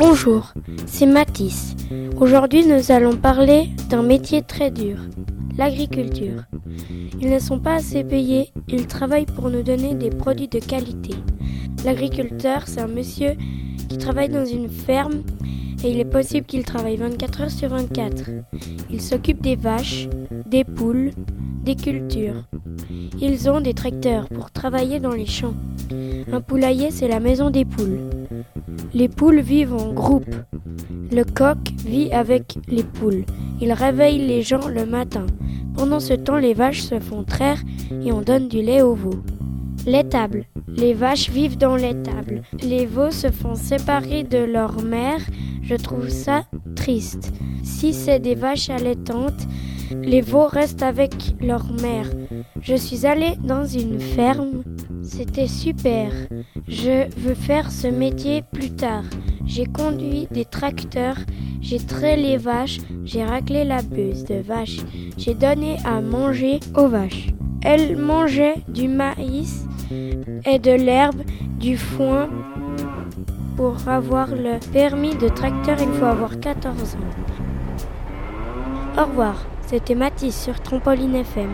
Bonjour, c'est Mathis. Aujourd'hui, nous allons parler d'un métier très dur, l'agriculture. Ils ne sont pas assez payés, ils travaillent pour nous donner des produits de qualité. L'agriculteur, c'est un monsieur qui travaille dans une ferme et il est possible qu'il travaille 24 heures sur 24. Il s'occupe des vaches, des poules, des cultures. Ils ont des tracteurs pour travailler dans les champs. Un poulailler, c'est la maison des poules. Les poules vivent en groupe. Le coq vit avec les poules. Il réveille les gens le matin. Pendant ce temps, les vaches se font traire et on donne du lait aux veaux. L'étable. Les vaches vivent dans l'étable. Les veaux se font séparer de leur mère. Je trouve ça triste. Si c'est des vaches allaitantes, les veaux restent avec leur mère. Je suis allée dans une ferme. C'était super. Je veux faire ce métier plus tard. J'ai conduit des tracteurs, j'ai traité les vaches, j'ai raclé la buse de vache, j'ai donné à manger aux vaches. Elles mangeaient du maïs et de l'herbe, du foin. Pour avoir le permis de tracteur, il faut avoir 14 ans. Au revoir, c'était Mathis sur Trampoline FM.